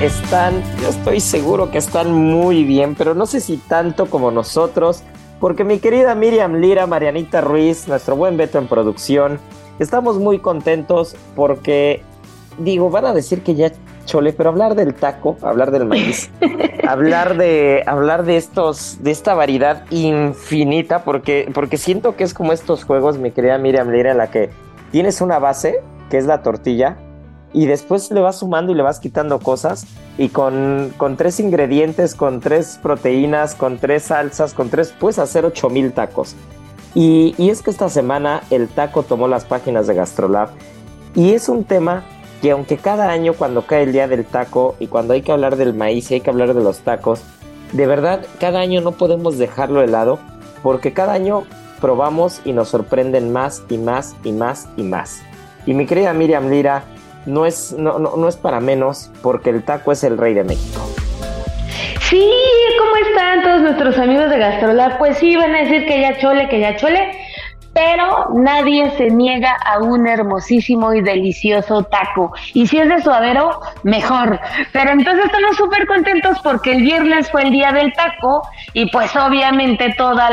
están? Yo estoy seguro que están muy bien, pero no sé si tanto como nosotros, porque mi querida Miriam Lira, Marianita Ruiz, nuestro buen Beto en producción, estamos muy contentos porque, digo, van a decir que ya chole, pero hablar del taco, hablar del maíz, hablar de, hablar de estos, de esta variedad infinita, porque, porque siento que es como estos juegos, mi querida Miriam Lira, en la que tienes una base, que es la tortilla, y después le vas sumando y le vas quitando cosas y con, con tres ingredientes, con tres proteínas, con tres salsas, con tres, puedes hacer 8000 tacos. Y, y es que esta semana el taco tomó las páginas de Gastrolab y es un tema que aunque cada año cuando cae el día del taco y cuando hay que hablar del maíz y hay que hablar de los tacos, de verdad cada año no podemos dejarlo de lado porque cada año probamos y nos sorprenden más y más y más y más. Y mi querida Miriam Lira, no es, no, no, no es para menos porque el taco es el rey de México. Sí, ¿cómo están todos nuestros amigos de Gastrolab? Pues sí, van a decir que ya chole, que ya chole, pero nadie se niega a un hermosísimo y delicioso taco. Y si es de suadero, mejor. Pero entonces estamos súper contentos porque el viernes fue el día del taco y pues obviamente todas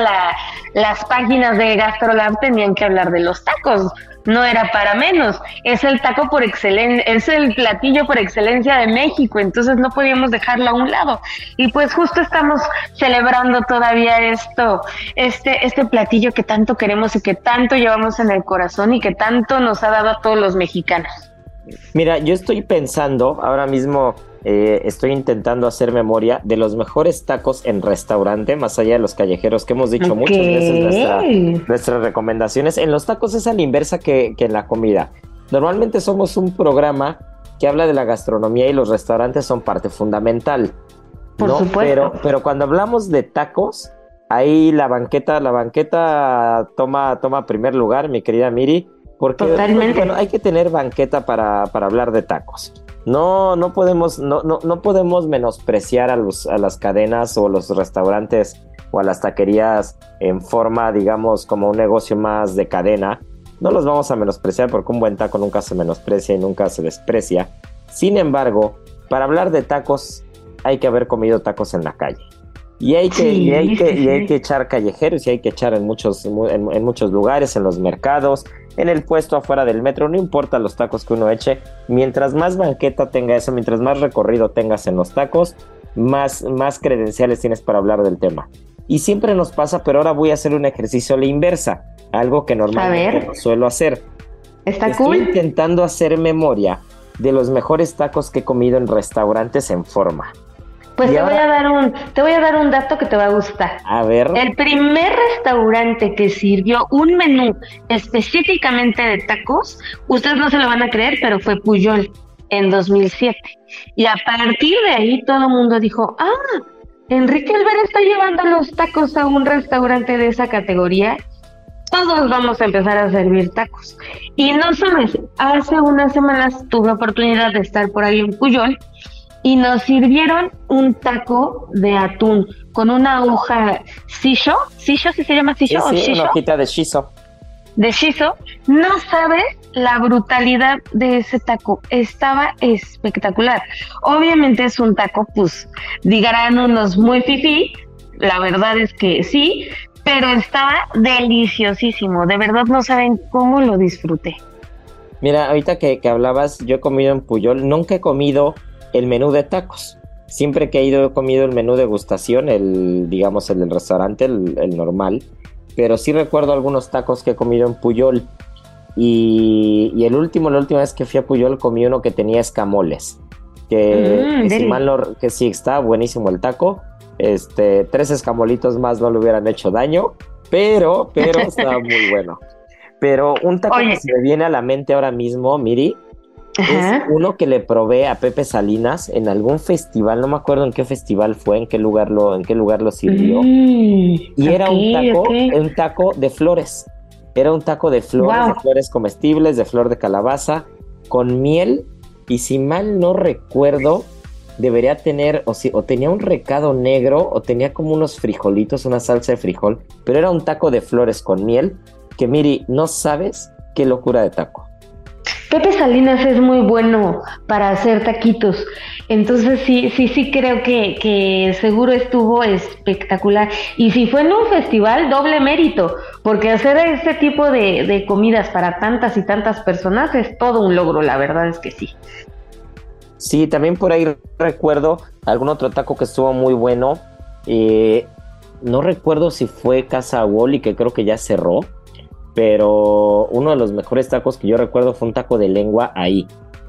las páginas de Gastrolab tenían que hablar de los tacos no era para menos. Es el taco por excelencia, es el platillo por excelencia de México, entonces no podíamos dejarlo a un lado. Y pues justo estamos celebrando todavía esto, este, este platillo que tanto queremos y que tanto llevamos en el corazón y que tanto nos ha dado a todos los mexicanos. Mira, yo estoy pensando ahora mismo eh, estoy intentando hacer memoria de los mejores tacos en restaurante, más allá de los callejeros que hemos dicho muchas veces nuestras recomendaciones. En los tacos es a la inversa que, en la comida. Normalmente somos un programa que habla de la gastronomía y los restaurantes son parte fundamental. Por supuesto. Pero, pero cuando hablamos de tacos, ahí la banqueta, la banqueta toma, toma primer lugar, mi querida Miri, porque Bueno, hay que tener banqueta para, para hablar de tacos. No, no podemos, no, no, no podemos menospreciar a, los, a las cadenas o los restaurantes o a las taquerías en forma, digamos, como un negocio más de cadena. No los vamos a menospreciar porque un buen taco nunca se menosprecia y nunca se desprecia. Sin embargo, para hablar de tacos, hay que haber comido tacos en la calle. Y hay que, y hay que, y hay que echar callejeros y hay que echar en muchos, en, muchos lugares, en los mercados, en el puesto afuera del metro, no importa los tacos que uno eche, mientras más banqueta tenga eso, mientras más recorrido tengas en los tacos, más, más credenciales tienes para hablar del tema. Y siempre nos pasa, pero ahora voy a hacer un ejercicio a la inversa, algo que normalmente no suelo hacer. Está Estoy intentando hacer memoria de los mejores tacos que he comido en restaurantes en forma. Pues te voy a dar un, te voy a dar un dato que te va a gustar. A ver. El primer restaurante que sirvió un menú específicamente de tacos, ustedes no se lo van a creer, pero fue Puyol en 2007. Y a partir de ahí todo el mundo dijo, ah, Enrique Alber está llevando los tacos a un restaurante de esa categoría. todos vamos a empezar a servir tacos. Y no sabes, hace unas semanas tuve oportunidad de estar por ahí en Puyol y nos sirvieron un taco de atún con una hoja sisho, sisho si se llama sisho Sí, o sí, una hojita de shiso. de shiso. No sabes la brutalidad de ese taco, estaba espectacular. Obviamente es un taco, pues, digarán unos muy fifí, la verdad es que sí, pero estaba deliciosísimo, de verdad no saben cómo lo disfruté. Mira, ahorita que, que hablabas, yo he comido en Puyol, nunca he comido el menú de tacos. Siempre que he ido he comido el menú de gustación, el, digamos, el del restaurante, el, el normal. Pero sí recuerdo algunos tacos que he comido en Puyol. Y, y el último, la última vez que fui a Puyol comí uno que tenía escamoles. Que, Mm, que si mal no- que sí está buenísimo el taco. Este, tres escamolitos más no le hubieran hecho daño, pero, pero estaba muy bueno. Pero un taco Oye. que se me viene a la mente ahora mismo, Miri, es uno que le probé a Pepe Salinas en algún festival, no me acuerdo en qué festival fue, en qué lugar lo, en qué lugar lo sirvió. Mm, Y era un taco, un taco de flores. Era un taco de flores, Wow. de flores comestibles, de flor de calabaza, con miel. Y si mal no recuerdo, debería tener, o, si, o tenía un recado negro, o tenía como unos frijolitos, una salsa de frijol. Pero era un taco de flores con miel, que Miri, no sabes qué locura de taco. Pepe Salinas es muy bueno para hacer taquitos. Entonces sí, sí, sí creo que, que seguro estuvo espectacular. Y si fue en un festival, doble mérito, porque hacer este tipo de, de comidas para tantas y tantas personas es todo un logro, la verdad es que sí. Sí, también por ahí recuerdo algún otro taco que estuvo muy bueno. Eh, no recuerdo si fue Casa Wally, que creo que ya cerró, pero uno de los mejores tacos que yo recuerdo fue un taco de lengua ahí,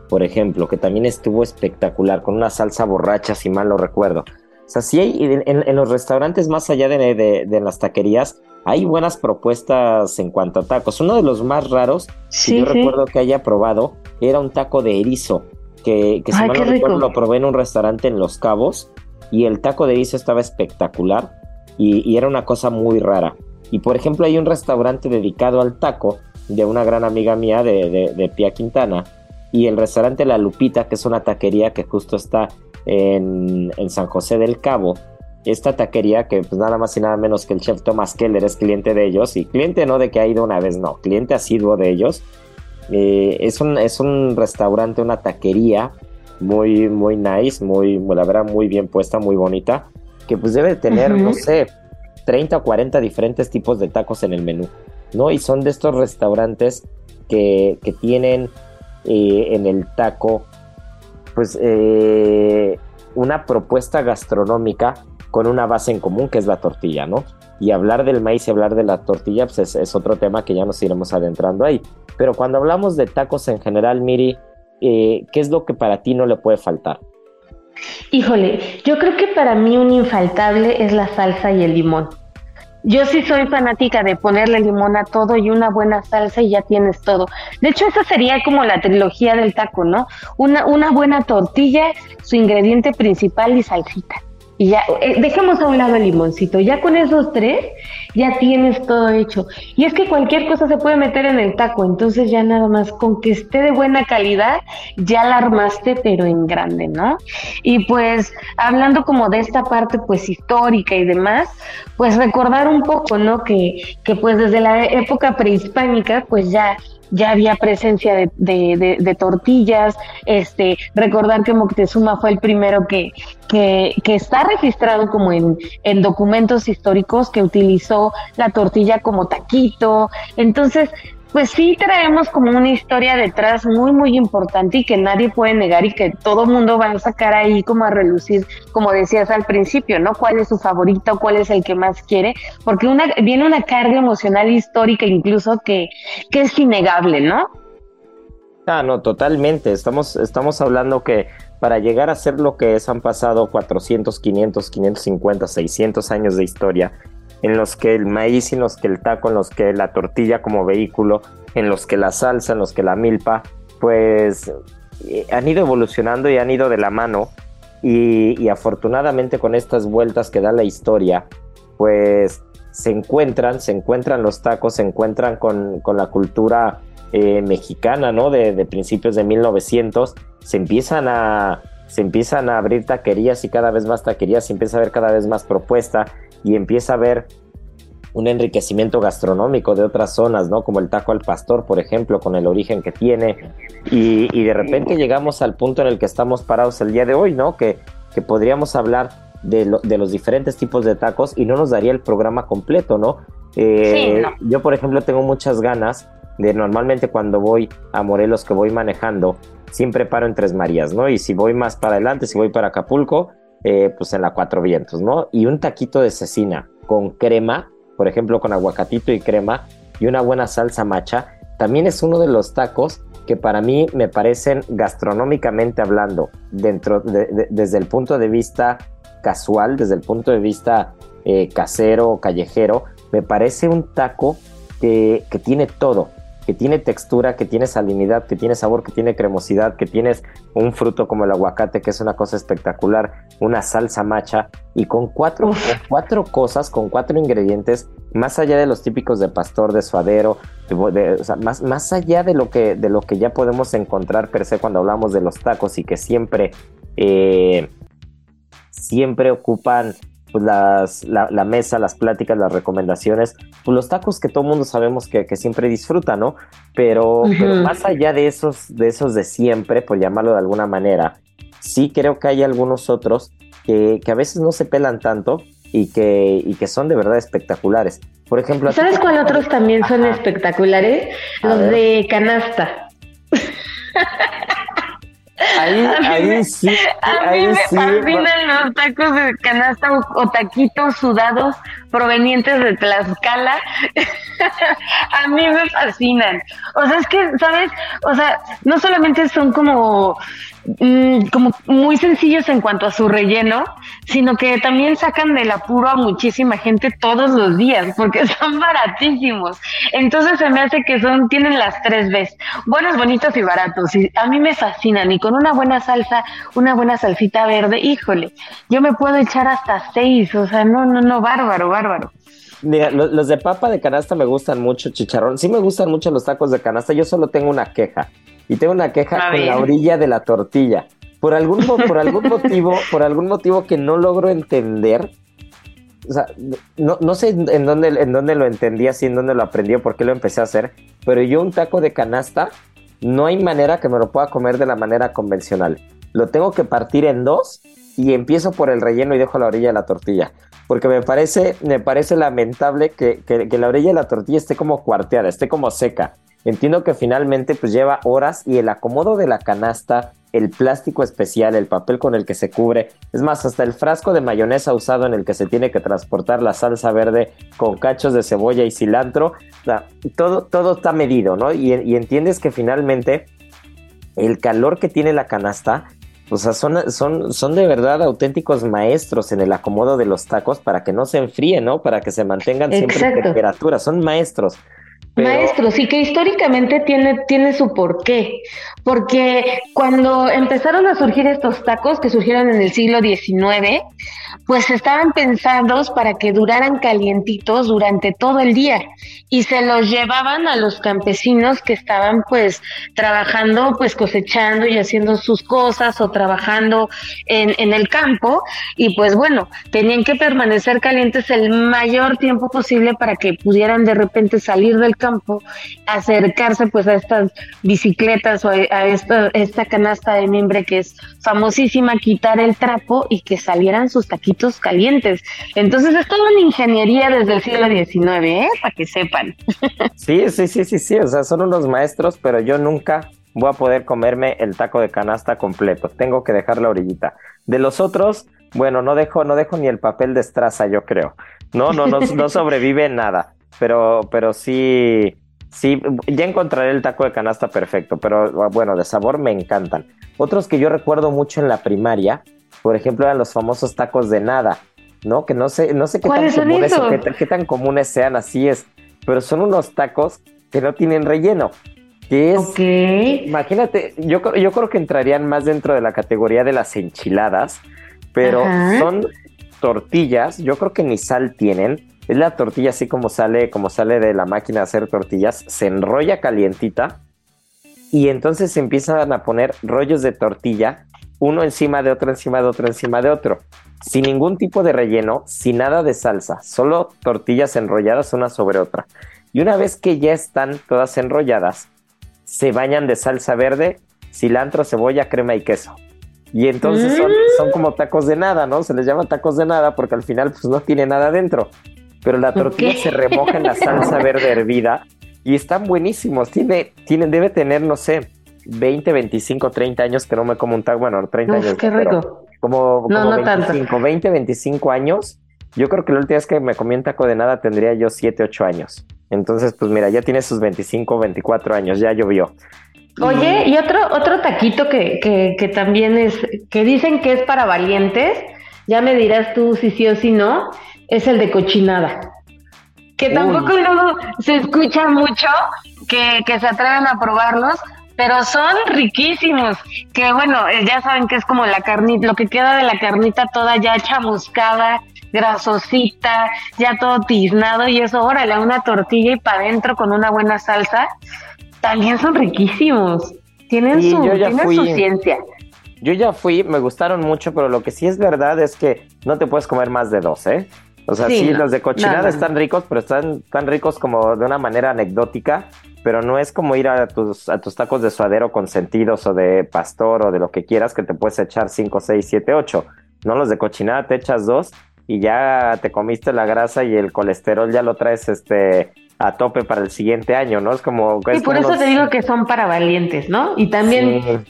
por ejemplo, que también estuvo espectacular, con una salsa borracha, si mal lo recuerdo. O sea, sí hay, en, los restaurantes más allá de, de- de las taquerías, hay buenas propuestas en cuanto a tacos. Uno de los más raros que yo sí. recuerdo que haya probado era un taco de erizo, que, que si Ay, mal no recuerdo rico. lo probé en un restaurante en Los Cabos y el taco de erizo estaba espectacular y, y era una cosa muy rara. Y por ejemplo hay un restaurante dedicado al taco de una gran amiga mía de, de, de Pia Quintana y el restaurante La Lupita, que es una taquería que justo está en, en San José del Cabo. Esta taquería que pues nada más y nada menos que el chef Thomas Keller es cliente de ellos y cliente no de que ha ido una vez, no, cliente asiduo de ellos. Eh, es, un, es un restaurante, una taquería muy, muy nice, muy, la verdad, muy bien puesta, muy bonita, que pues debe tener, no sé, 30 o 40 diferentes tipos de tacos en el menú, ¿no? Y son de estos restaurantes que, que tienen eh, en el taco, pues, eh, una propuesta gastronómica con una base en común, que es la tortilla, ¿no? Y hablar del maíz y hablar de la tortilla, pues es, es otro tema que ya nos iremos adentrando ahí. Pero cuando hablamos de tacos en general, Miri, eh, ¿qué es lo que para ti no le puede faltar? Híjole, yo creo que para mí un infaltable es la salsa y el limón. Yo sí soy fanática de ponerle limón a todo y una buena salsa y ya tienes todo. De hecho, esa sería como la trilogía del taco, ¿no? Una, una buena tortilla, su ingrediente principal y salsita. Y ya, eh, dejemos a un lado el limoncito. Ya con esos tres, ya tienes todo hecho. Y es que cualquier cosa se puede meter en el taco, entonces ya nada más con que esté de buena calidad, ya la armaste, pero en grande, ¿no? Y pues hablando como de esta parte pues histórica y demás, pues recordar un poco, ¿no? Que, que pues desde la época prehispánica pues ya ya había presencia de, de, de, de tortillas, este, recordar que Moctezuma fue el primero que, que, que está registrado como en, en documentos históricos que utilizó la tortilla como taquito, entonces pues sí traemos como una historia detrás muy, muy importante y que nadie puede negar y que todo mundo va a sacar ahí como a relucir, como decías al principio, ¿no? ¿Cuál es su favorito? ¿Cuál es el que más quiere? Porque una, viene una carga emocional histórica incluso que, que es innegable, ¿no? Ah, no, totalmente. Estamos, estamos hablando que para llegar a ser lo que es han pasado 400, 500, 550, 600 años de historia en los que el maíz, en los que el taco, en los que la tortilla como vehículo, en los que la salsa, en los que la milpa, pues eh, han ido evolucionando y han ido de la mano y, afortunadamente con estas vueltas que da la historia, pues se encuentran, se encuentran los tacos, se encuentran con, con la cultura eh, mexicana, ¿no? De, de, principios de 1900, se empiezan a se empiezan a abrir taquerías y cada vez más taquerías, se empieza a ver cada vez más propuesta y empieza a haber un enriquecimiento gastronómico de otras zonas, ¿no? Como el taco al pastor, por ejemplo, con el origen que tiene. Y, y de repente llegamos al punto en el que estamos parados el día de hoy, ¿no? Que, que podríamos hablar de, lo, de, los diferentes tipos de tacos y no nos daría el programa completo, ¿no? Eh, sí, no. Yo, por ejemplo, tengo muchas ganas de normalmente cuando voy a Morelos que voy manejando, siempre paro en Tres Marías, ¿no? Y si voy más para adelante, si voy para Acapulco, eh, pues en la Cuatro Vientos, ¿no? Y un taquito de cecina con crema, por ejemplo, con aguacatito y crema y una buena salsa macha, también es uno de los tacos que para mí me parecen gastronómicamente hablando, dentro de, de, desde el punto de vista casual, desde el punto de vista eh, casero, callejero, me parece un taco que, que tiene todo, que tiene textura, que tiene salinidad, que tiene sabor, que tiene cremosidad, que tienes un fruto como el aguacate, que es una cosa espectacular, una salsa macha, y con cuatro, cuatro cosas, con cuatro ingredientes, más allá de los típicos de pastor, de suadero, de, de, o sea, más, más allá de lo, que, de lo que ya podemos encontrar per se cuando hablamos de los tacos y que siempre, eh, siempre ocupan pues las, la, la, mesa, las pláticas, las recomendaciones, pues los tacos que todo mundo sabemos que, que siempre disfruta, ¿no? Pero, uh -huh. pero, más allá de esos, de esos de siempre, por llamarlo de alguna manera, sí creo que hay algunos otros que, que a veces no se pelan tanto y que, y que son de verdad espectaculares. Por ejemplo, ¿sabes cuál otros también son Ajá. espectaculares? Los de canasta. Ahí, a mí, ahí sí. A ahí mí me sí, fascinan los tacos de canasta o, o, taquitos sudados provenientes de Tlaxcala. a mí me fascinan. O sea, es que, ¿sabes? O sea, no solamente son como mmm, como muy sencillos en cuanto a su relleno, sino que también sacan del apuro a muchísima gente todos los días, porque son baratísimos. Entonces se me hace que son, tienen las tres veces, buenos, bonitos y baratos. A mí me fascinan. Y con una buena salsa, una buena salsita verde, híjole, yo me puedo echar hasta seis. O sea, no, no, no, bárbaro, bárbaro. Mira, los, de papa de canasta me gustan mucho, chicharrón. Sí me gustan mucho los tacos de canasta. Yo solo tengo una queja. Y tengo una queja con la orilla de la tortilla. Por algún, por algún motivo, por algún motivo que no logro entender. O sea, no, no sé en dónde, en dónde lo entendí así, en dónde lo aprendí o por qué lo empecé a hacer. Pero yo un taco de canasta, no hay manera que me lo pueda comer de la manera convencional. Lo tengo que partir en dos y empiezo por el relleno y dejo la orilla de la tortilla porque me parece, me parece lamentable que, que, que, la orilla de la tortilla esté como cuarteada, esté como seca. Entiendo que finalmente pues lleva horas y el acomodo de la canasta, el plástico especial, el papel con el que se cubre, es más, hasta el frasco de mayonesa usado en el que se tiene que transportar la salsa verde con cachos de cebolla y cilantro, o sea, todo, todo está medido, ¿no? Y, y entiendes que finalmente el calor que tiene la canasta o sea, son, son, son de verdad auténticos maestros en el acomodo de los tacos para que no se enfríen, ¿no? Para que se mantengan siempre en temperatura. Son maestros. Pero... Maestros, que históricamente tiene, tiene su porqué. Porque cuando empezaron a surgir estos tacos, que surgieron en el siglo XIX, pues estaban pensados para que duraran calientitos durante todo el día y se los llevaban a los campesinos que estaban pues trabajando, pues cosechando y haciendo sus cosas o trabajando en, en el campo. Y pues bueno, tenían que permanecer calientes el mayor tiempo posible para que pudieran de repente salir del campo, acercarse pues a estas bicicletas o a esta, esta canasta de mimbre que es famosísima, quitar el trapo y que salieran sus taquitos calientes. Entonces es toda una ingeniería desde el siglo XIX, ¿eh? Para que sepan. Sí, sí, sí, sí, sí, o sea, son unos maestros, pero yo nunca voy a poder comerme el taco de canasta completo. Tengo que dejar la orillita. De los otros, bueno, no dejo, no dejo ni el papel de estraza, yo creo. No, no, no, no sobrevive nada. Pero, pero sí, sí, ya encontraré el taco de canasta perfecto. Pero bueno, de sabor me encantan. Otros que yo recuerdo mucho en la primaria, por ejemplo, eran los famosos tacos de nada, ¿no? Que no sé, no sé qué tan comunes o qué, qué, tan comunes sean, así es, pero son unos tacos que no tienen relleno. Que es, okay. imagínate, yo, yo creo que entrarían más dentro de la categoría de las enchiladas, pero Ajá. son tortillas, yo creo que ni sal tienen, Es la tortilla así como sale, como sale de la máquina de hacer tortillas, se enrolla calientita y entonces se empiezan a poner rollos de tortilla, uno encima de otro, encima de otro, encima de otro, sin ningún tipo de relleno, sin nada de salsa, solo tortillas enrolladas una sobre otra. Y una vez que ya están todas enrolladas, se bañan de salsa verde, cilantro, cebolla, crema y queso. Y entonces son, son, como tacos de nada, ¿no? Se les llama tacos de nada porque al final pues no tiene nada dentro. Pero la tortilla se remoja en la salsa verde hervida y están buenísimos. Tiene, tiene, debe tener, no sé, 20, 25, 30 años que no me como un taco. Bueno, 30 años. Qué rico. Como, como no, 25, 20, 25 años. Yo creo que la última vez que me comí un taco de nada tendría yo 7, 8 años. Entonces, pues mira, ya tiene sus 25, 24 años, ya llovió. Oye, y otro, otro taquito que, que, que también es, que dicen que es para valientes, ya me dirás tú si sí o si no, es el de cochinada. Que tampoco luego se escucha mucho que, que se atreven a probarlos, pero son riquísimos. Que bueno, eh, ya saben que es como la carnita, lo que queda de la carnita toda ya chamuscada, grasosita, ya todo tiznado y eso, órale, una tortilla y para adentro con una buena salsa también son riquísimos. Tienen, su, su ciencia. Yo ya fui, me gustaron mucho, pero lo que sí es verdad es que no te puedes comer más de dos, ¿eh? O sea, sí, los de cochinada están ricos, pero están tan ricos como de una manera anecdótica, pero no es como ir a tus, a tus tacos de suadero con sentidos o de pastor o de lo que quieras que te puedes echar cinco, seis, siete, ocho. No, los de cochinada te echas dos y ya te comiste la grasa y el colesterol ya lo traes este a tope para el siguiente año, ¿no? Es como... y por eso te digo que son para valientes, ¿no? Y también...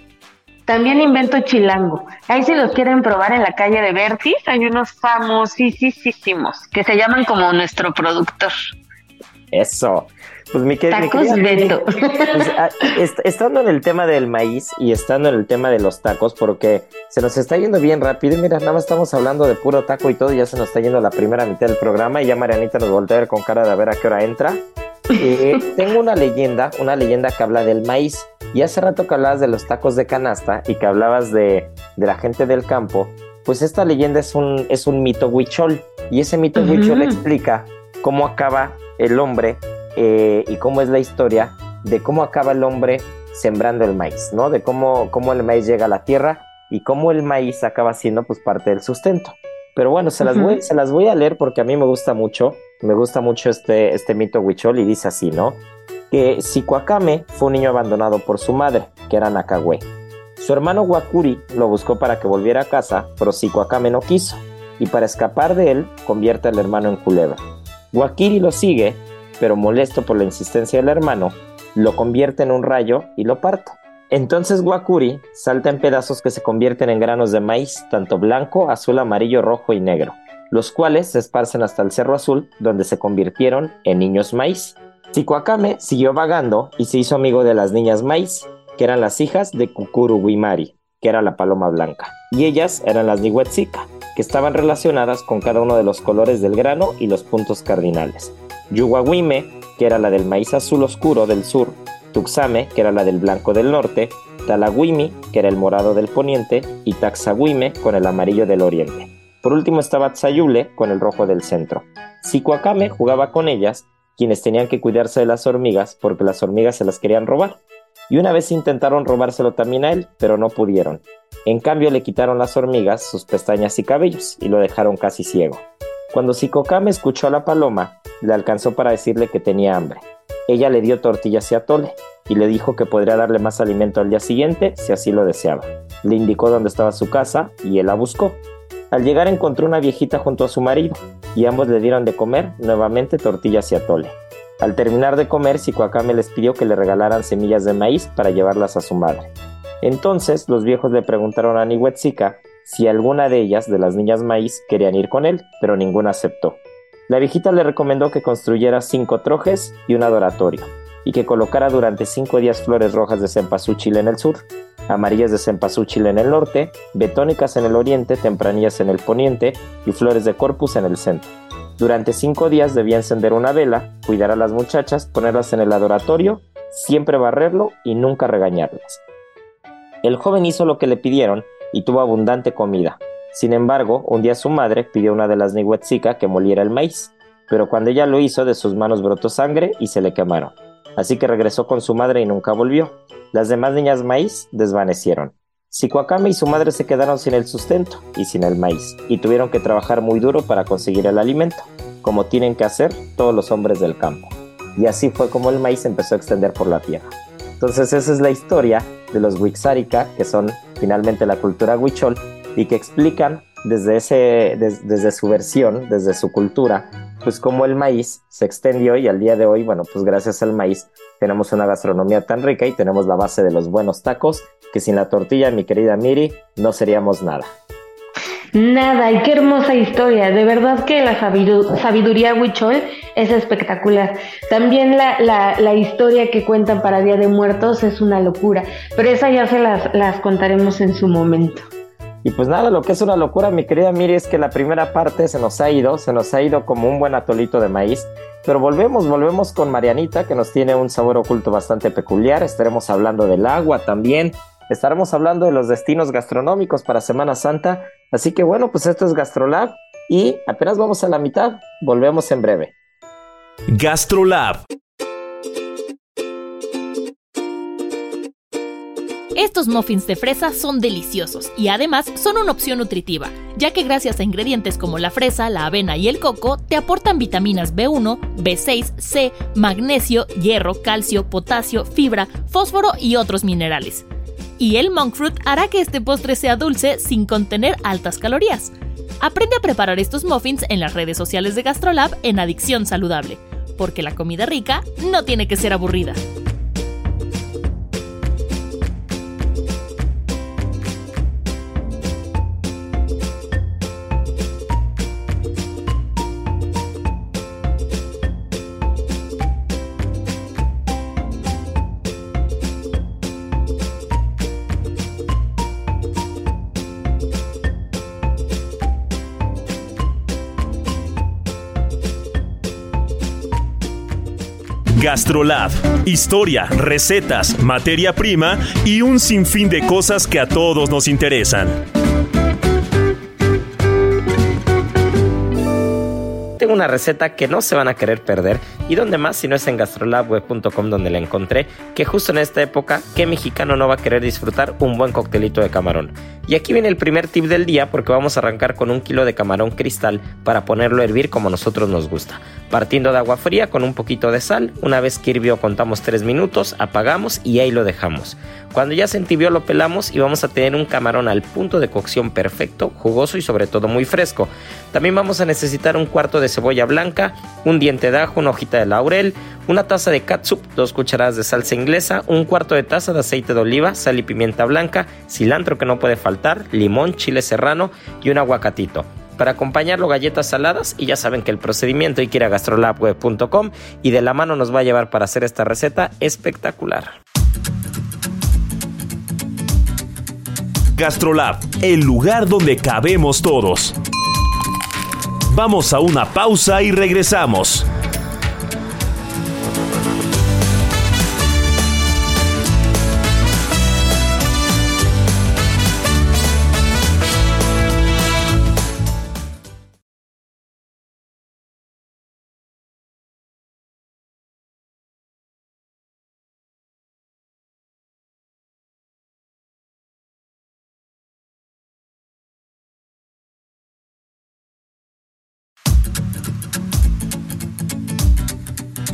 También invento chilango. Ahí si los quieren probar en la calle de Vertis, hay unos famosísimos que se llaman como nuestro productor. Eso. Pues mi, Tacos pues, ah, estando en el tema del maíz y estando en el tema de los tacos, porque se nos está yendo bien rápido. Y mira, nada más estamos hablando de puro taco y todo, y ya se nos está yendo la primera mitad del programa. Y ya Marianita nos voltea a ver con cara de a ver a qué hora entra. Eh, tengo una leyenda, una leyenda que habla del maíz. Y hace rato que hablabas de los tacos de canasta y que hablabas de, la gente del campo, pues esta leyenda es un, es un mito huichol. Y ese mito huichol explica cómo acaba el hombre eh, y cómo es la historia de cómo acaba el hombre sembrando el maíz, ¿no? De cómo, cómo el maíz llega a la tierra y cómo el maíz acaba siendo pues parte del sustento. Pero bueno, se las, voy, se las voy a leer porque a mí me gusta mucho, me gusta mucho este, este mito huichol y dice así, ¿no? Que Sikuakame fue un niño abandonado por su madre, que era Nakagüe. Su hermano Wakuri lo buscó para que volviera a casa, pero Sikuakame no quiso, y para escapar de él, convierte al hermano en culebra. Wakiri lo sigue, pero molesto por la insistencia del hermano, lo convierte en un rayo y lo parte. Entonces Wakuri salta en pedazos que se convierten en granos de maíz, tanto blanco, azul, amarillo, rojo y negro, los cuales se esparcen hasta el Cerro Azul, donde se convirtieron en niños maíz. Sikuakame siguió vagando y se hizo amigo de las niñas maíz, que eran las hijas de Kukuru Wimari, que era la paloma blanca, y ellas eran las Nihuetzika, que estaban relacionadas con cada uno de los colores del grano y los puntos cardinales. Yuwawime, que era la del maíz azul oscuro del sur, Tuxame, que era la del blanco del norte, Talagüimi, que era el morado del poniente, y Taxagüime, con el amarillo del oriente. Por último estaba Tsayule, con el rojo del centro. Sikuakame jugaba con ellas, quienes tenían que cuidarse de las hormigas porque las hormigas se las querían robar. Y una vez intentaron robárselo también a él, pero no pudieron. En cambio le quitaron las hormigas sus pestañas y cabellos y lo dejaron casi ciego. Cuando Sikokame escuchó a la paloma, le alcanzó para decirle que tenía hambre. Ella le dio tortillas y atole y le dijo que podría darle más alimento al día siguiente si así lo deseaba. Le indicó dónde estaba su casa y él la buscó. Al llegar encontró una viejita junto a su marido y ambos le dieron de comer nuevamente tortillas y atole. Al terminar de comer, Sikuakame les pidió que le regalaran semillas de maíz para llevarlas a su madre. Entonces los viejos le preguntaron a Niwetzika si alguna de ellas, de las niñas maíz, querían ir con él, pero ninguna aceptó. La viejita le recomendó que construyera cinco trojes y un adoratorio, y que colocara durante cinco días flores rojas de cempasúchil en el sur, amarillas de cempasúchil en el norte, betónicas en el oriente, tempranillas en el poniente y flores de corpus en el centro. Durante cinco días debía encender una vela, cuidar a las muchachas, ponerlas en el adoratorio, siempre barrerlo y nunca regañarlas. El joven hizo lo que le pidieron y tuvo abundante comida, sin embargo, un día su madre pidió a una de las Nihuetzika que moliera el maíz. pero cuando ella lo hizo de sus manos brotó sangre y se le quemaron. Así que regresó con su madre y nunca volvió. Las demás niñas maíz desvanecieron. Sikuakame y su madre se quedaron sin el sustento y sin el maíz, y tuvieron que trabajar muy duro para conseguir el alimento, como tienen que hacer todos los hombres del campo. Y así fue como el maíz empezó a extender por la tierra. Entonces esa es la historia de los Wixárika, que son finalmente la cultura huichol, y que explican desde, ese, desde su versión, desde su cultura, pues cómo el maíz se extendió y al día de hoy, bueno, pues gracias al maíz tenemos una gastronomía tan rica y tenemos la base de los buenos tacos, que sin la tortilla, mi querida Miri, no seríamos nada. Nada, y qué hermosa historia. De verdad que la sabiduría huichol es espectacular. También la, la, historia que cuentan para Día de Muertos es una locura, pero esa ya se las contaremos en su momento. Y pues nada, lo que es una locura, mi querida Miri, es que la primera parte se nos ha ido, se nos ha ido como un buen atolito de maíz. Pero volvemos, volvemos con Marianita, que nos tiene un sabor oculto bastante peculiar. Estaremos hablando del agua también. Estaremos hablando de los destinos gastronómicos para Semana Santa. Así que bueno, pues esto es Gastrolab y apenas vamos a la mitad. Volvemos en breve. Gastrolab Estos muffins de fresa son deliciosos y además son una opción nutritiva, ya que gracias a ingredientes como la fresa, la avena y el coco te aportan vitaminas B1, B6, C, magnesio, hierro, calcio, potasio, fibra, fósforo y otros minerales. Y el monk fruit hará que este postre sea dulce sin contener altas calorías. Aprende a preparar estos muffins en las redes sociales de GastroLab en Adicción Saludable, porque la comida rica no tiene que ser aburrida. Gastrolab. Historia, recetas, materia prima y un sinfín de cosas que a todos nos interesan. Tengo una receta que no se van a querer perder y donde más si no es en gastrolabweb.com donde la encontré, que justo en esta época, ¿qué mexicano no va a querer disfrutar un buen coctelito de camarón? Y aquí viene el primer tip del día porque vamos a arrancar con un kilo de camarón cristal para ponerlo a hervir como nosotros nos gusta. Partiendo de agua fría con un poquito de sal, una vez que hirvió contamos 3 minutos, apagamos y ahí lo dejamos. Cuando ya se entibió lo pelamos y vamos a tener un camarón al punto de cocción perfecto, jugoso y sobre todo muy fresco. También vamos a necesitar un cuarto de cebolla blanca, un diente de ajo, una hojita de laurel, una taza de catsup, dos cucharadas de salsa inglesa, un cuarto de taza de aceite de oliva, sal y pimienta blanca, cilantro que no puede faltar, limón, chile serrano y un aguacatito. Para acompañarlo galletas saladas y ya saben que el procedimiento hay que ir a gastrolabweb.com y de la mano nos va a llevar para hacer esta receta espectacular. Gastrolab, el lugar donde cabemos todos. Vamos a una pausa y regresamos.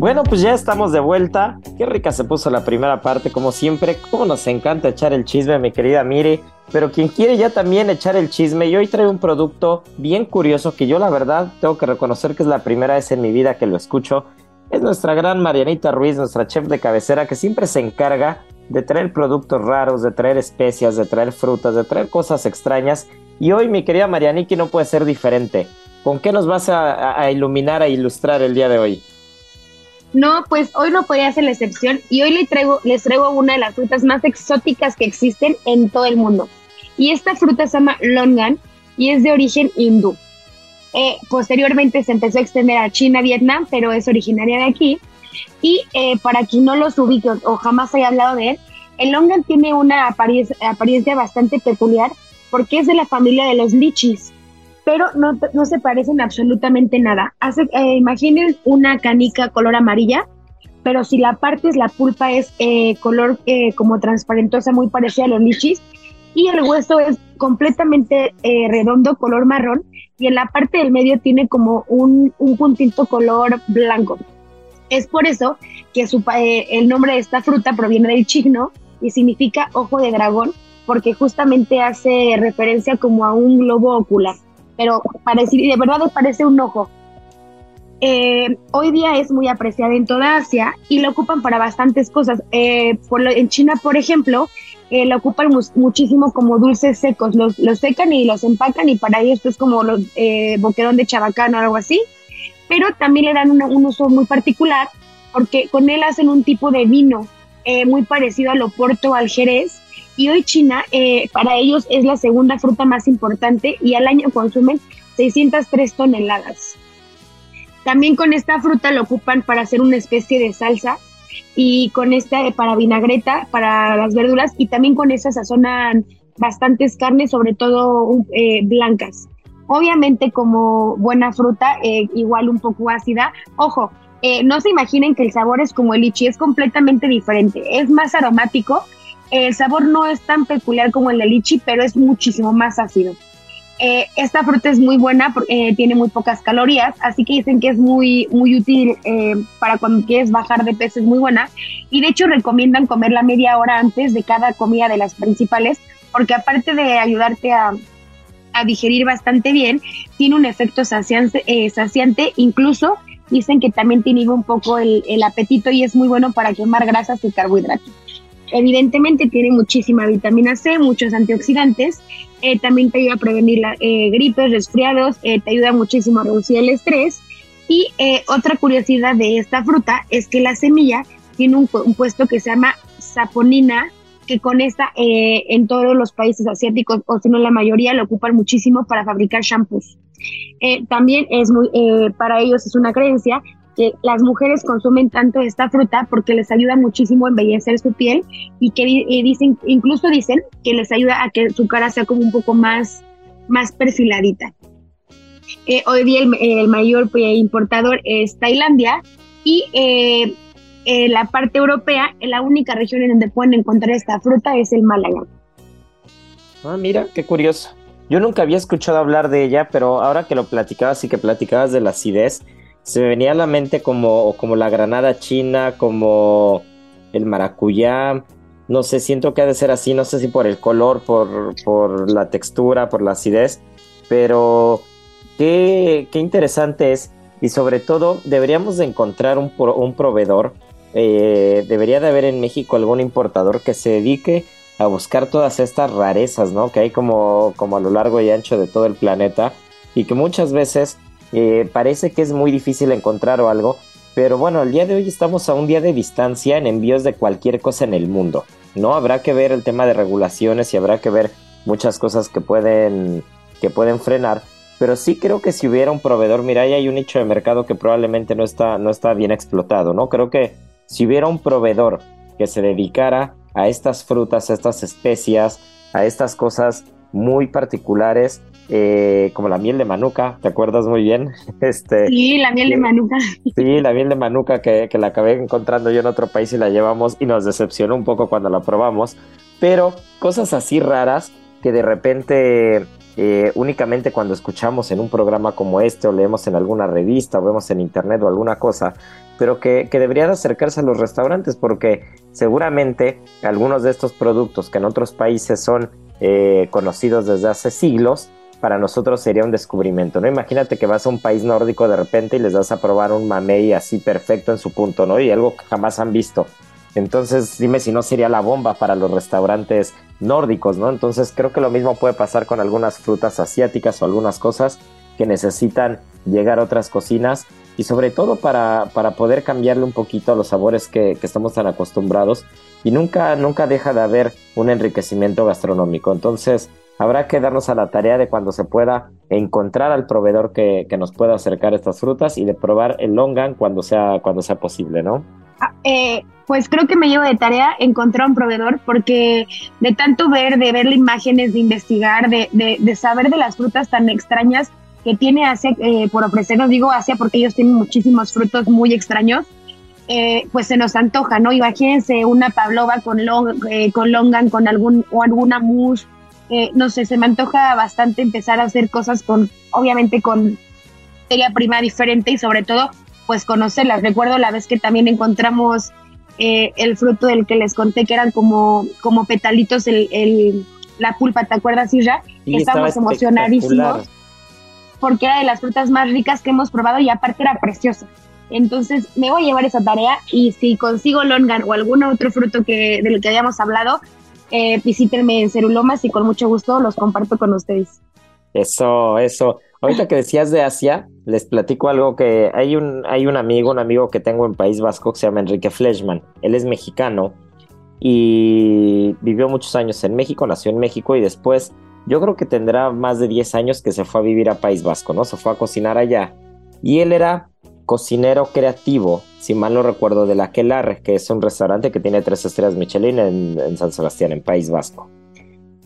Bueno, pues ya estamos de vuelta. Qué rica se puso la primera parte, como siempre. Cómo nos encanta echar el chisme, mi querida Miri. Pero quien quiere ya también echar el chisme, y hoy traigo un producto bien curioso que yo la verdad tengo que reconocer que es la primera vez en mi vida que lo escucho. Es nuestra gran Marianita Ruiz, nuestra chef de cabecera, que siempre se encarga de traer productos raros, de traer especias, de traer frutas, de traer cosas extrañas. Y hoy, mi querida Marianiki, no puede ser diferente. ¿Con qué nos vas a, a iluminar, a ilustrar el día de hoy? No, pues hoy no podía ser la excepción y hoy les traigo, les traigo una de las frutas más exóticas que existen en todo el mundo. Y esta fruta se llama longan y es de origen hindú. Eh, posteriormente se empezó a extender a China, Vietnam, pero es originaria de aquí. Y eh, para quien no los ubique o jamás haya hablado de él, el longan tiene una apariencia, apariencia bastante peculiar porque es de la familia de los lichis pero no, se parecen absolutamente nada. Eh, imaginen una canica color amarilla, pero si la parte es la pulpa es eh, color eh, como transparentosa, muy parecida a los lichis, y el hueso es completamente redondo, color marrón, y en la parte del medio tiene como un, un puntito color blanco. Es por eso que su, el nombre de esta fruta proviene del chigno y significa ojo de dragón, porque justamente hace referencia como a un globo ocular pero parece, de verdad parece un ojo. Eh, hoy día es muy apreciada en toda Asia y la ocupan para bastantes cosas. Eh, por en China, por ejemplo, eh, ocupan muchísimo como dulces secos. Los, los, secan y los empacan y para ellos es como los boquerón de chabacán o algo así. Pero también le dan un uso muy particular porque con él hacen un tipo de vino muy parecido al oporto al jerez y hoy China eh, para ellos es la segunda fruta más importante y al año consumen 603 toneladas. También con esta fruta lo ocupan para hacer una especie de salsa y con esta eh, para vinagreta, para las verduras y también con esa sazonan bastantes carnes, sobre todo eh, blancas. Obviamente como buena fruta, igual un poco ácida. Ojo, no se imaginen que el sabor es como el lichi, es completamente diferente. Es más aromático el sabor no es tan peculiar como el de lichi, pero es muchísimo más ácido. Eh, esta fruta es muy buena porque eh, tiene muy pocas calorías, así que dicen que es muy, muy útil eh, para cuando quieres bajar de peso, es muy buena. Y de hecho recomiendan comerla media hora antes de cada comida de las principales, porque aparte de ayudarte a, digerir bastante bien, tiene un efecto saciante, saciante, incluso dicen que también te inhibe un poco el, el apetito y es muy bueno para quemar grasas y carbohidratos. Evidentemente tiene muchísima vitamina C, muchos antioxidantes, eh, también te ayuda a prevenir la, eh, gripes, resfriados, eh, te ayuda muchísimo a reducir el estrés. Y otra curiosidad de esta fruta es que la semilla tiene un, puesto que se llama saponina, que con esta en todos los países asiáticos, o si no la mayoría, lo ocupan muchísimo para fabricar shampoos. también es muy, para ellos es una creencia que las mujeres consumen tanto esta fruta porque les ayuda muchísimo a embellecer su piel y que dicen, incluso dicen que les ayuda a que su cara sea como un poco más, más perfiladita. Eh, hoy día el, mayor pues, importador es Tailandia y eh, la parte europea, la única región en donde pueden encontrar esta fruta es el Málaga. Ah, mira, qué curioso. Yo nunca había escuchado hablar de ella, pero ahora que lo platicabas y que platicabas de la acidez, se me venía a la mente como, como la granada china, como el maracuyá. No sé, siento que ha de ser así, no sé si por el color, por, por la textura, por la acidez, pero qué, qué interesante es. Y sobre todo, deberíamos de encontrar un, un proveedor. Eh, debería de haber en México algún importador que se dedique a buscar todas estas rarezas, ¿no? Que hay como, como a lo largo y ancho de todo el planeta y que muchas veces eh, parece que es muy difícil encontrar o algo, pero bueno, el día de hoy estamos a un día de distancia en envíos de cualquier cosa en el mundo. No habrá que ver el tema de regulaciones y habrá que ver muchas cosas que pueden que pueden frenar, pero sí creo que si hubiera un proveedor, mira, ahí hay un nicho de mercado que probablemente no está, no está bien explotado, ¿no? Creo que si hubiera un proveedor que se dedicara a estas frutas, a estas especias, a estas cosas muy particulares, eh, como la miel de manuka, ¿te acuerdas muy bien? Este, sí, la miel de manuka. Sí, la miel de manuka que, que la acabé encontrando yo en otro país y la llevamos y nos decepcionó un poco cuando la probamos, pero cosas así raras que de repente eh, únicamente cuando escuchamos en un programa como este o leemos en alguna revista o vemos en internet o alguna cosa, pero que, que debería de acercarse a los restaurantes porque seguramente algunos de estos productos que en otros países son eh, conocidos desde hace siglos, para nosotros sería un descubrimiento, ¿no? Imagínate que vas a un país nórdico de repente y les das a probar un mamey así perfecto en su punto, ¿no? Y algo que jamás han visto. Entonces, dime si no sería la bomba para los restaurantes nórdicos, ¿no? Entonces, creo que lo mismo puede pasar con algunas frutas asiáticas o algunas cosas que necesitan llegar a otras cocinas y sobre todo para, para poder cambiarle un poquito a los sabores que, que, estamos tan acostumbrados y nunca, nunca deja de haber un enriquecimiento gastronómico. Entonces, habrá que darnos a la tarea de cuando se pueda encontrar al proveedor que, que nos pueda acercar estas frutas y de probar el longan cuando sea, cuando sea posible, ¿no? Ah, eh, pues creo que me llevo de tarea encontrar un proveedor porque de tanto ver, de ver imágenes, de investigar, de, de, de saber de las frutas tan extrañas que tiene Asia eh, por ofrecernos, digo Asia porque ellos tienen muchísimos frutos muy extraños, eh, pues se nos antoja, ¿no? Imagínense una pavlova con, long, eh, con longan, con algún, o alguna mousse, eh, no sé, se me antoja bastante empezar a hacer cosas con, obviamente con materia prima diferente y sobre todo, pues conocerlas. Recuerdo la vez que también encontramos eh, el fruto del que les conté que eran como, como petalitos el, el la pulpa, ¿te acuerdas, Isra? Sí, Estamos emocionadísimos porque era de las frutas más ricas que hemos probado y aparte era preciosa. Entonces me voy a llevar esa tarea y si consigo longan o algún otro fruto que, del que hayamos hablado, eh, en Cerulomas y con mucho gusto los comparto con ustedes. Eso, eso. Ahorita que decías de Asia, les platico algo que hay un, hay un amigo, un amigo que tengo en País Vasco que se llama Enrique Fleshman. Él es mexicano y vivió muchos años en México, nació en México y después yo creo que tendrá más de 10 años que se fue a vivir a País Vasco, ¿no? Se fue a cocinar allá. Y él era cocinero creativo, si mal no recuerdo, de la Aquelarre, que es un restaurante que tiene tres estrellas Michelin en, San Sebastián, en País Vasco.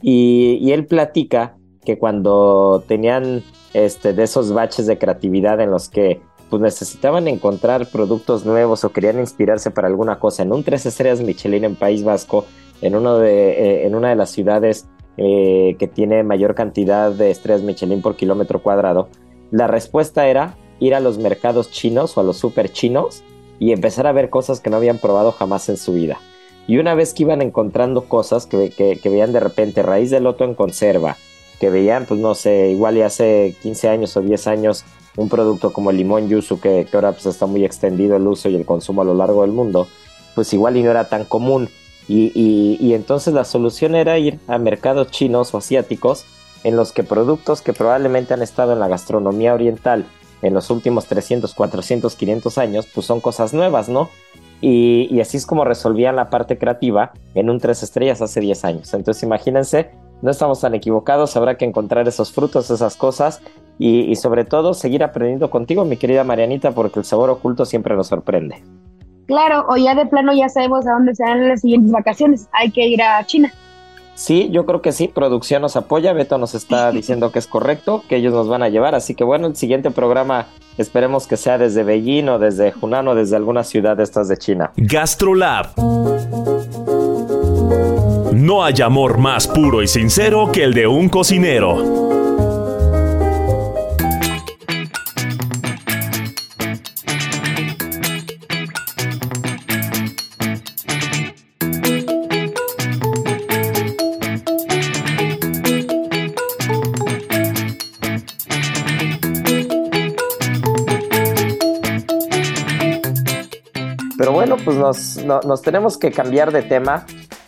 Y, y, él platica que cuando tenían este, de esos baches de creatividad en los que pues, necesitaban encontrar productos nuevos o querían inspirarse para alguna cosa en un tres estrellas Michelin en País Vasco, en, uno de, eh, en una de las ciudades eh, que tiene mayor cantidad de estrellas Michelin por kilómetro cuadrado, la respuesta era ir a los mercados chinos o a los super chinos y empezar a ver cosas que no habían probado jamás en su vida. Y una vez que iban encontrando cosas que, que, veían de repente raíz de loto en conserva, que veían, pues no sé, igual y hace 15 años o 10 años un producto como el limón yuzu, que, que ahora pues está muy extendido el uso y el consumo a lo largo del mundo, pues igual y no era tan común y, y, entonces la solución era ir a mercados chinos o asiáticos en los que productos que probablemente han estado en la gastronomía oriental en los últimos 300, 400, 500 años, pues son cosas nuevas, ¿no? Y, y así es como resolvían la parte creativa en un tres estrellas hace 10 años. Entonces imagínense, no estamos tan equivocados, habrá que encontrar esos frutos, esas cosas y, sobre todo seguir aprendiendo contigo, mi querida Marianita, porque el sabor oculto siempre nos sorprende. Claro, o ya de plano ya sabemos a dónde serán las siguientes vacaciones. Hay que ir a China. Sí, yo creo que sí. Producción nos apoya. Beto nos está diciendo que es correcto, que ellos nos van a llevar. Así que bueno, el siguiente programa esperemos que sea desde Beijing o desde Hunan o desde alguna ciudad de estas de China. Gastrolab. No hay amor más puro y sincero que el de un cocinero. Pues nos, no, nos tenemos que cambiar de tema.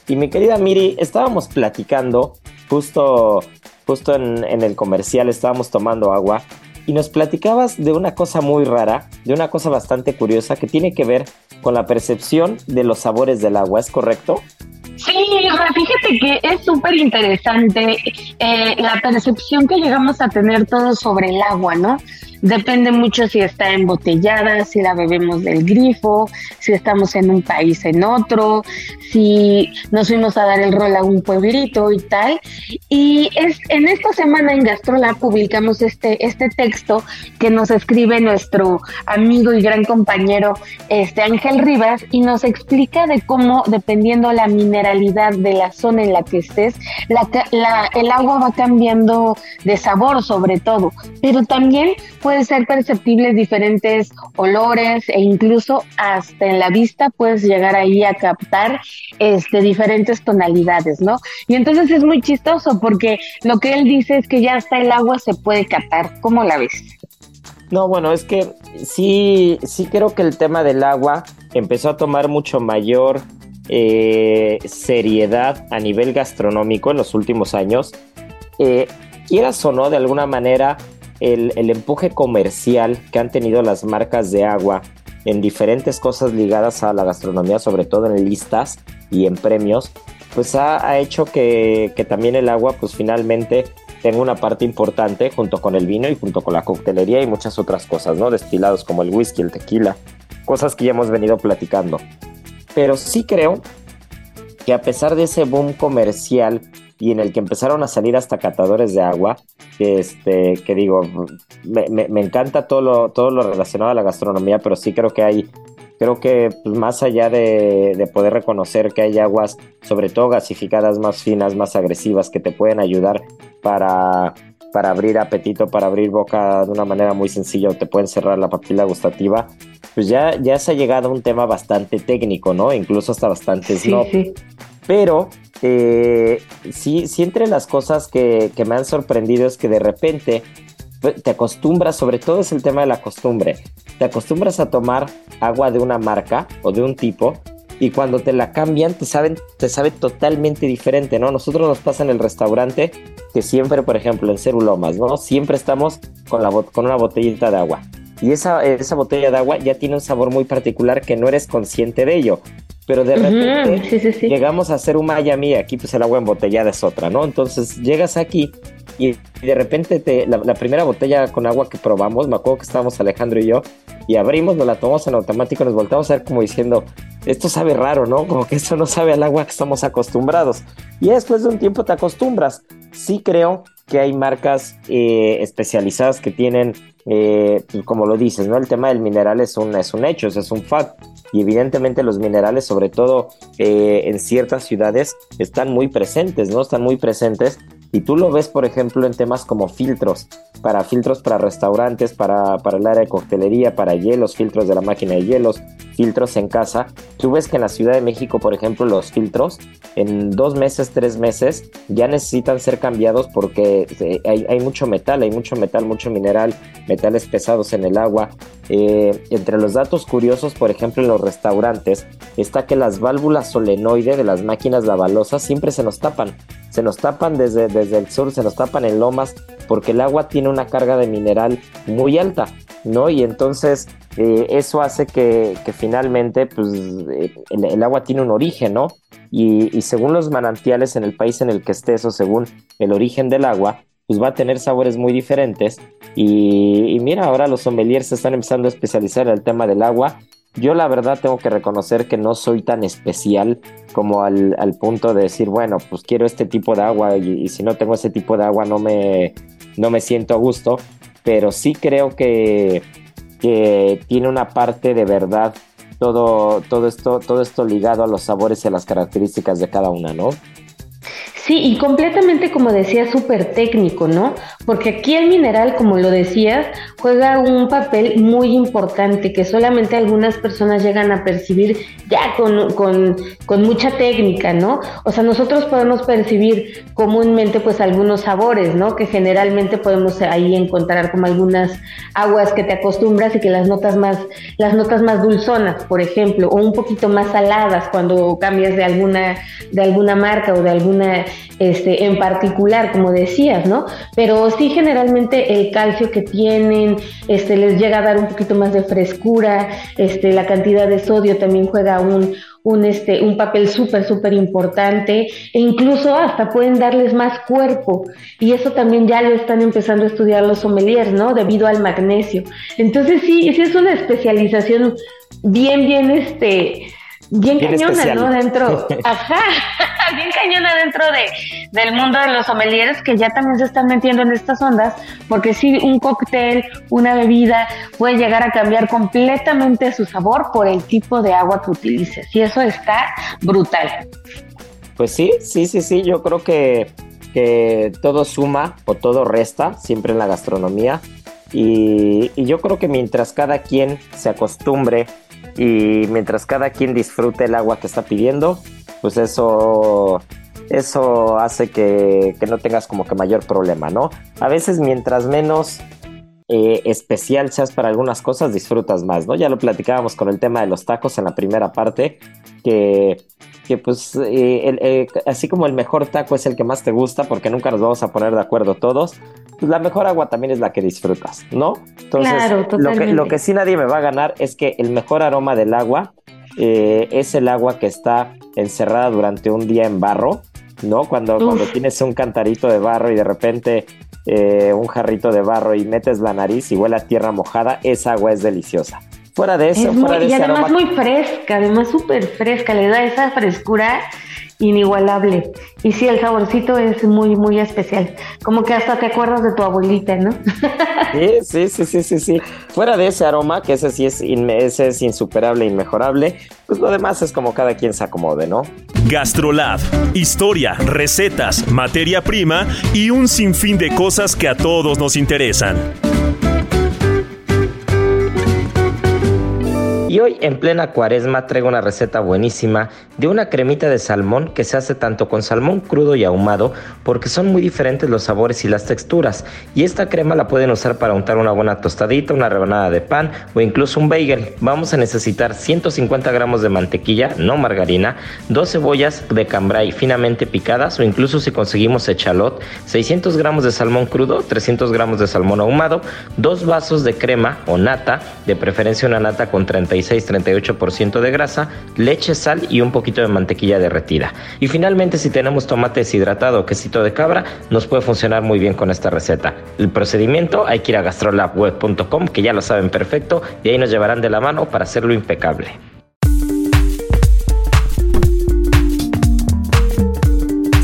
Y mi querida Miri, estábamos platicando justo, justo en, el comercial, estábamos tomando agua y nos platicabas de una cosa muy rara, de una cosa bastante curiosa que tiene que ver con la percepción de los sabores del agua, ¿es correcto? Sí, fíjate que es súper interesante eh, la percepción que llegamos a tener todos sobre el agua, ¿no? Depende mucho si está embotellada, si la bebemos del grifo, si estamos en un país en otro, si nos fuimos a dar el rol a un pueblito y tal. Y es en esta semana en Gastrolab publicamos este, este texto que nos escribe nuestro amigo y gran compañero este Ángel Rivas y nos explica de cómo, dependiendo la mineralidad de la zona en la que estés, la, el agua va cambiando de sabor sobre todo, pero también puede ser perceptibles diferentes olores e incluso hasta en la vista puedes llegar ahí a captar este diferentes tonalidades, ¿no? Y entonces es muy chistoso porque lo que él dice es que ya hasta el agua se puede captar. ¿Cómo la ves? No, bueno, es que sí, sí creo que el tema del agua empezó a tomar mucho mayor eh, seriedad a nivel gastronómico en los últimos años. Eh, quieras o no, de alguna manera, el, empuje comercial que han tenido las marcas de agua en diferentes cosas ligadas a la gastronomía, sobre todo en listas y en premios, pues ha, hecho que, también el agua pues finalmente tenga una parte importante junto con el vino y junto con la coctelería y muchas otras cosas, ¿no? Destilados como el whisky, el tequila, cosas que ya hemos venido platicando. Pero sí creo que a pesar de ese boom comercial y en el que empezaron a salir hasta catadores de agua, que, este, que digo, me, encanta todo lo, todo lo relacionado a la gastronomía, pero sí creo que hay, creo que pues, más allá de, poder reconocer que hay aguas, sobre todo gasificadas más finas, más agresivas, que te pueden ayudar para, para abrir apetito, para abrir boca de una manera muy sencilla o te pueden cerrar la papila gustativa, pues ya, ya se ha llegado a un tema bastante técnico, ¿no? Incluso hasta bastante snob. Pero eh, sí, sí, entre las cosas que, me han sorprendido es que de repente pues, te acostumbras, sobre todo es el tema de la costumbre, te acostumbras a tomar agua de una marca o de un tipo y cuando te la cambian te saben te sabe totalmente diferente, ¿no? Nosotros nos pasa en el restaurante que siempre, por ejemplo, en Cerulomas, ¿no? Siempre estamos con, una botellita de agua. Y esa botella de agua ya tiene un sabor muy particular que no eres consciente de ello pero de repente llegamos a hacer un Miami, aquí pues el agua embotellada es otra, ¿no? Entonces llegas aquí y, de repente te, la, primera botella con agua que probamos, me acuerdo que estábamos Alejandro y yo, y abrimos, nos la tomamos en automático, nos voltamos a ver como diciendo, esto sabe raro, ¿no? Como que eso no sabe al agua que estamos acostumbrados. Y después de un tiempo te acostumbras. Sí creo que hay marcas eh, especializadas que tienen, eh, pues, como lo dices, ¿no? El tema del mineral es un, es un hecho, es un fact y evidentemente los minerales, sobre todo eh, en ciertas ciudades, están muy presentes, ¿no? Están muy presentes y tú lo ves, por ejemplo, en temas como filtros, para filtros para restaurantes, para, para el área de coctelería, para hielos, filtros de la máquina de hielos, filtros en casa. Tú ves que en la Ciudad de México, por ejemplo, los filtros en dos meses, tres meses ya necesitan ser cambiados porque eh, hay, mucho metal, hay mucho metal, mucho mineral, metales pesados en el agua. Eh, entre los datos curiosos, por ejemplo, en los restaurantes, está que las válvulas solenoide de las máquinas lavalosas siempre se nos tapan. Se nos tapan desde, desde el sur, se nos tapan en lomas, porque el agua tiene una carga de mineral muy alta, ¿no? Y entonces eh, eso hace que, finalmente pues, eh, el, agua tiene un origen, ¿no? Y, según los manantiales en el país en el que estés o según el origen del agua, pues va a tener sabores muy diferentes. Y, mira, ahora los sommeliers se están empezando a especializar en el tema del agua. Yo la verdad tengo que reconocer que no soy tan especial como al, punto de decir, bueno, pues quiero este tipo de agua y, y si no tengo ese tipo de agua no me, no me siento a gusto. Pero sí creo que, que tiene una parte de verdad todo, todo, esto, todo esto ligado a los sabores y a las características de cada una, ¿no? Sí, y completamente, como decía, súper técnico, ¿no? Porque aquí el mineral, como lo decías, juega un papel muy importante que solamente algunas personas llegan a percibir ya con, con, mucha técnica, ¿no? O sea, nosotros podemos percibir comúnmente pues algunos sabores, ¿no? Que generalmente podemos ahí encontrar como algunas aguas que te acostumbras y que las notas más, las notas más dulzonas, por ejemplo, o un poquito más saladas cuando cambias de alguna, de alguna marca o de alguna este, en particular, como decías, ¿no? Pero sí generalmente el calcio que tienen, este, les llega a dar un poquito más de frescura, este, la cantidad de sodio también juega un, un, este, un papel súper, súper importante e incluso hasta pueden darles más cuerpo y eso también ya lo están empezando a estudiar los sommeliers, ¿no? Debido al magnesio. Entonces sí, sí es una especialización bien, bien, este, bien, cañona, ¿no? Dentro, ajá, bien cañona dentro de, del mundo de los sommeliers que ya también se están metiendo en estas ondas, porque si un cóctel, una bebida puede llegar a cambiar completamente su sabor por el tipo de agua que utilices. Y eso está brutal. Pues sí, sí, sí, sí, yo creo que, que todo suma o todo resta siempre en la gastronomía. Y, y yo creo que mientras cada quien se acostumbre y mientras cada quien disfrute el agua que está pidiendo, pues eso, eso hace que, no tengas como que mayor problema, ¿no? A veces mientras menos eh, especial seas para algunas cosas, disfrutas más, ¿no? Ya lo platicábamos con el tema de los tacos en la primera parte, que, que pues eh, eh, así como el mejor taco es el que más te gusta, porque nunca nos vamos a poner de acuerdo todos, pues la mejor agua también es la que disfrutas, ¿no? Entonces, lo, que, lo que sí nadie me va a ganar es que el mejor aroma del agua eh, es el agua que está encerrada durante un día en barro, ¿no? Cuando, cuando tienes un cantarito de barro y de repente eh, un jarrito de barro y metes la nariz y huele a tierra mojada, esa agua es deliciosa. Fuera de eso, fuera de y además muy fresca, además súper fresca, le da esa frescura inigualable. Y sí, el saborcito es muy, muy especial. Como que hasta te acuerdas de tu abuelita, ¿no? Sí, sí, sí, sí, sí, Fuera de ese aroma, que ese sí es, ese es insuperable, inmejorable, pues lo demás es como cada quien se acomode, ¿no? Gastrolab. Historia, recetas, materia prima y un sinfín de cosas que a todos nos interesan. Y hoy en plena cuaresma traigo una receta buenísima de una cremita de salmón que se hace tanto con salmón crudo y ahumado porque son muy diferentes los sabores y las texturas. Y esta crema la pueden usar para untar una buena tostadita, una rebanada de pan o incluso un bagel. Vamos a necesitar 150 gramos de mantequilla, no margarina, dos cebollas de cambray finamente picadas o incluso si conseguimos echalot, 600 gramos de salmón crudo, 300 gramos de salmón ahumado, dos vasos de crema o nata, de preferencia una nata con 30 36-38% de grasa, leche, sal y un poquito de mantequilla derretida. Y finalmente si tenemos tomate deshidratado o quesito de cabra, nos puede funcionar muy bien con esta receta. El procedimiento hay que ir a gastrolabweb.com que ya lo saben perfecto y ahí nos llevarán de la mano para hacerlo impecable.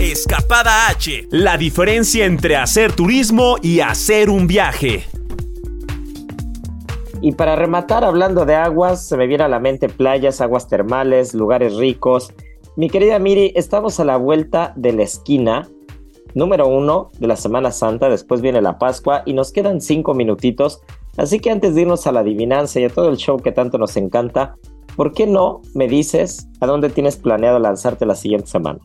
Escapada H, la diferencia entre hacer turismo y hacer un viaje. Y para rematar, hablando de aguas, se me viene a la mente playas, aguas termales, lugares ricos. Mi querida Miri, estamos a la vuelta de la esquina número uno de la Semana Santa, después viene la Pascua y nos quedan cinco minutitos. Así que antes de irnos a la adivinanza y a todo el show que tanto nos encanta, ¿por qué no me dices a dónde tienes planeado lanzarte la siguiente semana?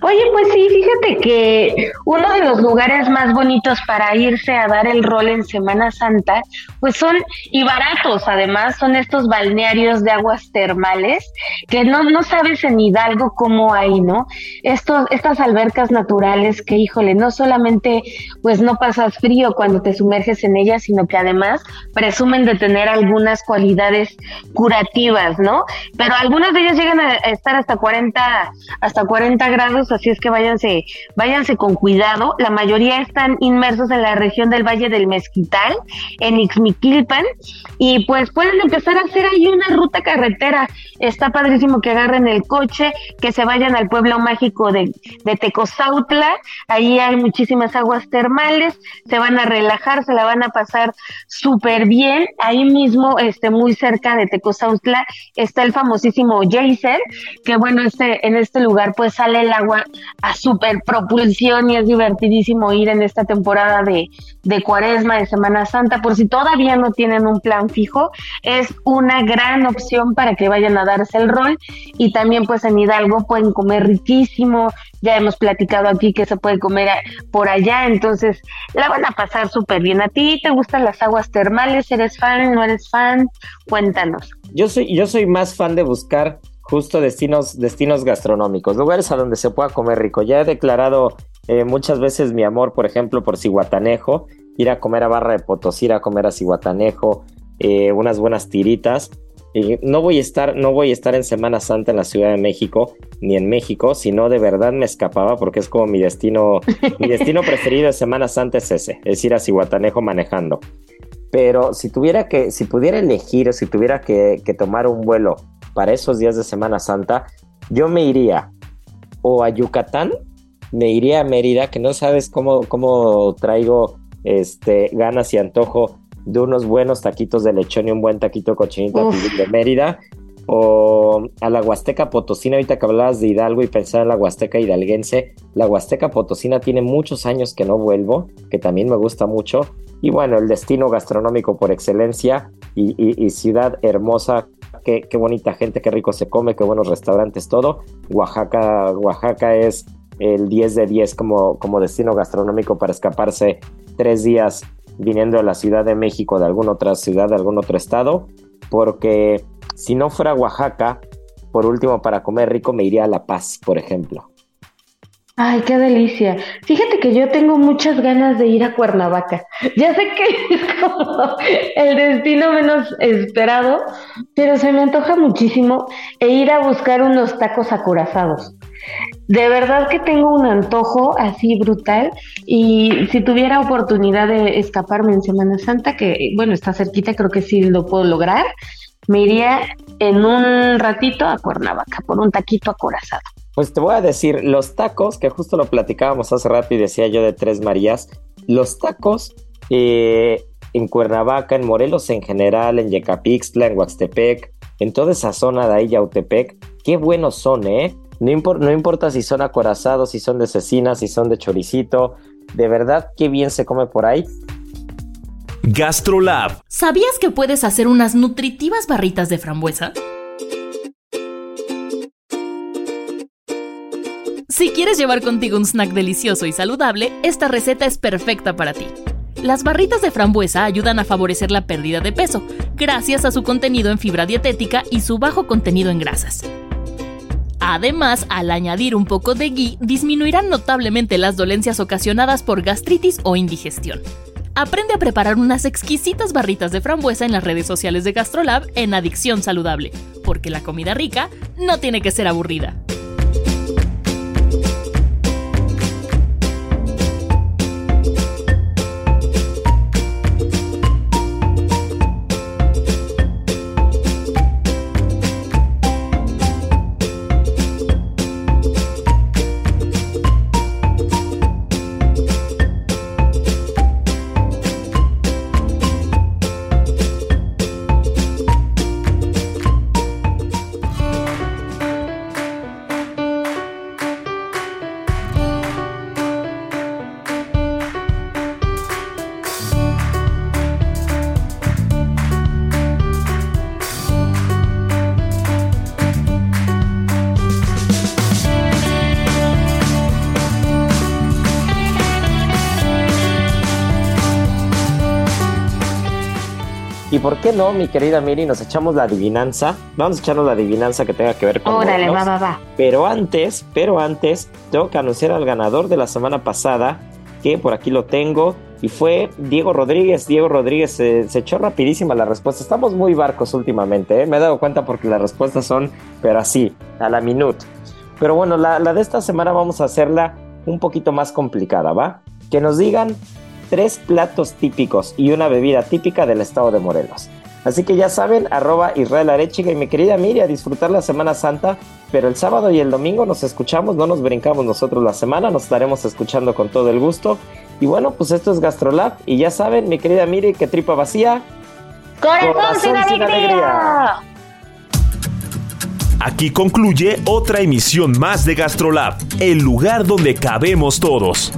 Oye, pues sí, fíjate que uno de los lugares más bonitos para irse a dar el rol en Semana Santa, pues son y baratos además, son estos balnearios de aguas termales que no, no sabes en Hidalgo cómo hay, ¿no? Estos, estas albercas naturales que, híjole, no solamente pues no pasas frío cuando te sumerges en ellas, sino que además presumen de tener algunas cualidades curativas, ¿no? Pero algunas de ellas llegan a estar hasta 40, hasta 40 grados así es que váyanse, váyanse con cuidado. La mayoría están inmersos en la región del Valle del Mezquital, en Ixmiquilpan, y pues pueden empezar a hacer ahí una ruta carretera. Está padrísimo que agarren el coche, que se vayan al pueblo mágico de, de Tecozautla, ahí hay muchísimas aguas termales, se van a relajar, se la van a pasar súper bien. Ahí mismo, este, muy cerca de Tecozautla, está el famosísimo Geyser, que bueno, este, en este lugar pues sale el agua a super propulsión y es divertidísimo ir en esta temporada de, de cuaresma, de Semana Santa. Por si todavía no tienen un plan fijo, es una gran opción para que vayan a darse el rol y también pues en Hidalgo pueden comer riquísimo. Ya hemos platicado aquí que se puede comer por allá, entonces la van a pasar súper bien. ¿A ti te gustan las aguas termales? ¿Eres fan? ¿No eres fan? Cuéntanos. Yo soy, yo soy más fan de buscar justo destinos, destinos gastronómicos, lugares a donde se pueda comer rico. Ya he declarado eh, muchas veces mi amor, por ejemplo, por Cihuatanejo, ir a comer a Barra de Potosí, ir a comer a Cihuatanejo, eh, unas buenas tiritas. no voy a estar, no voy a estar en Semana Santa en la Ciudad de México, ni en México, sino de verdad me escapaba porque es como mi destino, mi destino preferido de Semana Santa es ese, es ir a Cihuatanejo manejando. Pero si tuviera que, si pudiera elegir, si tuviera que, que tomar un vuelo para esos días de Semana Santa, yo me iría o a Yucatán, me iría a Mérida, que no sabes cómo, cómo traigo este, ganas y antojo de unos buenos taquitos de lechón y un buen taquito cochinita de Mérida, o a la Huasteca Potosina, ahorita que hablabas de Hidalgo y pensaba en la Huasteca Hidalguense, la Huasteca Potosina tiene muchos años que no vuelvo, que también me gusta mucho, y bueno, el destino gastronómico por excelencia y, ciudad hermosa, qué, bonita gente, qué rico se come, qué buenos restaurantes, todo. Oaxaca, Oaxaca es el 10 de 10 como, como destino gastronómico para escaparse tres días viniendo de la Ciudad de México, de alguna otra ciudad, de algún otro estado, porque si no fuera Oaxaca, por último, para comer rico me iría a La Paz, por ejemplo. Ay, qué delicia. Fíjate que yo tengo muchas ganas de ir a Cuernavaca. Ya sé que es como el destino menos esperado, pero se me antoja muchísimo e ir a buscar unos tacos acorazados. De verdad que tengo un antojo así brutal y si tuviera oportunidad de escaparme en Semana Santa, que bueno, está cerquita, creo que sí lo puedo lograr, me iría en un ratito a Cuernavaca por un taquito acorazado. Pues te voy a decir, los tacos, que justo lo platicábamos hace rato y decía yo de Tres Marías, los tacos eh, en Cuernavaca, en Morelos en general, en Yecapixtla, en Huaxtepec, en toda esa zona de ahí, Yautepec, qué buenos son, ¿eh? No, no importa si son acorazados, si son de cecina, si son de choricito, de verdad qué bien se come por ahí. GastroLab. ¿Sabías que puedes hacer unas nutritivas barritas de frambuesa? Si quieres llevar contigo un snack delicioso y saludable, esta receta es perfecta para ti. Las barritas de frambuesa ayudan a favorecer la pérdida de peso, gracias a su contenido en fibra dietética y su bajo contenido en grasas. Además, al añadir un poco de ghee, disminuirán notablemente las dolencias ocasionadas por gastritis o indigestión. Aprende a preparar unas exquisitas barritas de frambuesa en las redes sociales de GastroLab en Adicción Saludable, porque la comida rica no tiene que ser aburrida. Qué no, mi querida Miri, nos echamos la adivinanza? Vamos a echarnos la adivinanza que tenga que ver con. Órale, va, va, va. Pero antes, pero antes, tengo que anunciar al ganador de la semana pasada, que por aquí lo tengo, y fue Diego Rodríguez. Diego Rodríguez se, echó rapidísima la respuesta. Estamos muy barcos últimamente, ¿eh? me he dado cuenta porque las respuestas son, pero así, a la minute. Pero bueno, la, la de esta semana vamos a hacerla un poquito más complicada, ¿va? Que nos digan tres platos típicos y una bebida típica del estado de Morelos. Así que ya saben, arroba Israel Arechiga y mi querida Miri a disfrutar la Semana Santa, pero el sábado y el domingo nos escuchamos, no nos brincamos nosotros la semana, nos estaremos escuchando con todo el gusto. Y bueno, pues esto es Gastrolab y ya saben, mi querida Miri, que tripa vacía. Corazón, sin, alegría. Aquí concluye otra emisión más de Gastrolab, el lugar donde cabemos todos.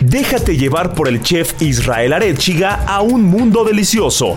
Déjate llevar por el chef Israel Arechiga a un mundo delicioso.